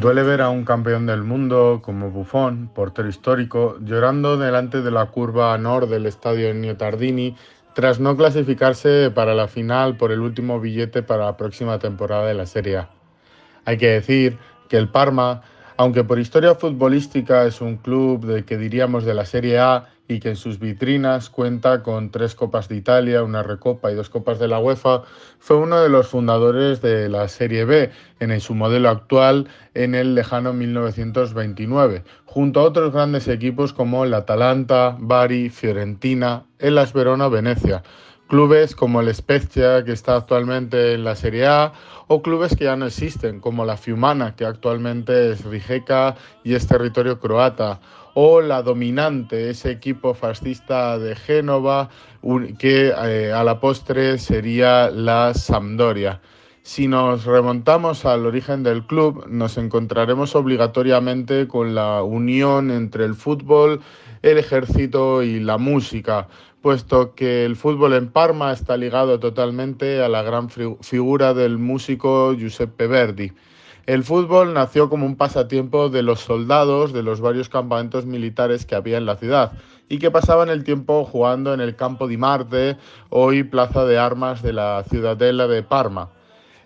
Duele ver a un campeón del mundo como Buffon, portero histórico, llorando delante de la curva nor del estadio Ennio Tardini tras no clasificarse para la final por el último billete para la próxima temporada de la Serie A. Hay que decir que el Parma, aunque por historia futbolística es un club de que diríamos de la Serie A y que en sus vitrinas cuenta con tres Copas de Italia, una Recopa y dos Copas de la UEFA, fue uno de los fundadores de la Serie B en su modelo actual en el lejano 1929, junto a otros grandes equipos como el Atalanta, Bari, Fiorentina, Elas Verona, Venecia clubes como el Spezia, que está actualmente en la Serie A, o clubes que ya no existen, como la Fiumana, que actualmente es Rijeka y es territorio croata, o la dominante, ese equipo fascista de Génova, que eh, a la postre sería la Sampdoria. Si nos remontamos al origen del club, nos encontraremos obligatoriamente con la unión entre el fútbol, el ejército y la música, puesto que el fútbol en Parma está ligado totalmente a la gran figura del músico Giuseppe Verdi. El fútbol nació como un pasatiempo de los soldados de los varios campamentos militares que había en la ciudad y que pasaban el tiempo jugando en el campo di Marte, hoy plaza de armas de la ciudadela de Parma.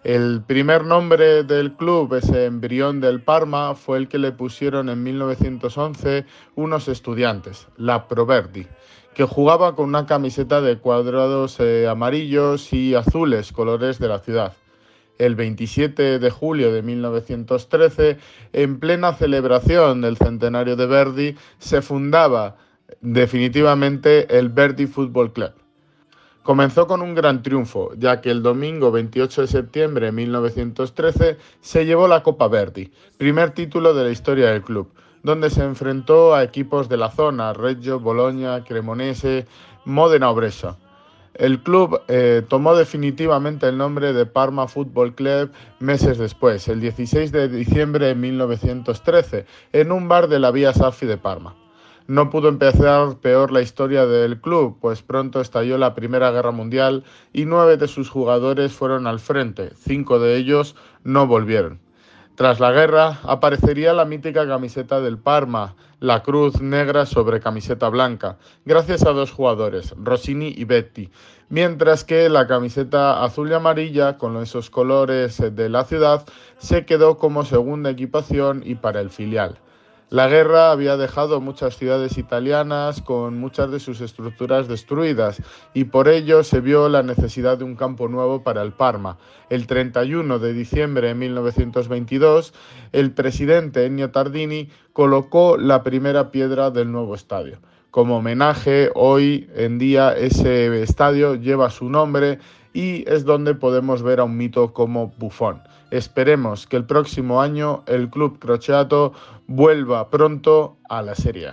El primer nombre del club, ese embrión del Parma, fue el que le pusieron en 1911 unos estudiantes, la Proverdi, que jugaba con una camiseta de cuadrados eh, amarillos y azules, colores de la ciudad el 27 de julio de 1913, en plena celebración del centenario de Verdi, se fundaba definitivamente el Verdi Football Club. Comenzó con un gran triunfo, ya que el domingo 28 de septiembre de 1913 se llevó la Copa Verdi, primer título de la historia del club, donde se enfrentó a equipos de la zona, Reggio, Bologna, Cremonese, Modena o Brescia. El club eh, tomó definitivamente el nombre de Parma Football Club meses después, el 16 de diciembre de 1913, en un bar de la Vía Safi de Parma. No pudo empezar peor la historia del club, pues pronto estalló la Primera Guerra Mundial y nueve de sus jugadores fueron al frente, cinco de ellos no volvieron. Tras la guerra aparecería la mítica camiseta del Parma, la cruz negra sobre camiseta blanca, gracias a dos jugadores, Rossini y Betti, mientras que la camiseta azul y amarilla, con esos colores de la ciudad, se quedó como segunda equipación y para el filial. La guerra había dejado muchas ciudades italianas con muchas de sus estructuras destruidas y por ello se vio la necesidad de un campo nuevo para el Parma. El 31 de diciembre de 1922, el presidente Ennio Tardini colocó la primera piedra del nuevo estadio. Como homenaje, hoy en día ese estadio lleva su nombre y es donde podemos ver a un mito como Buffon. Esperemos que el próximo año el club crociato vuelva pronto a la Serie.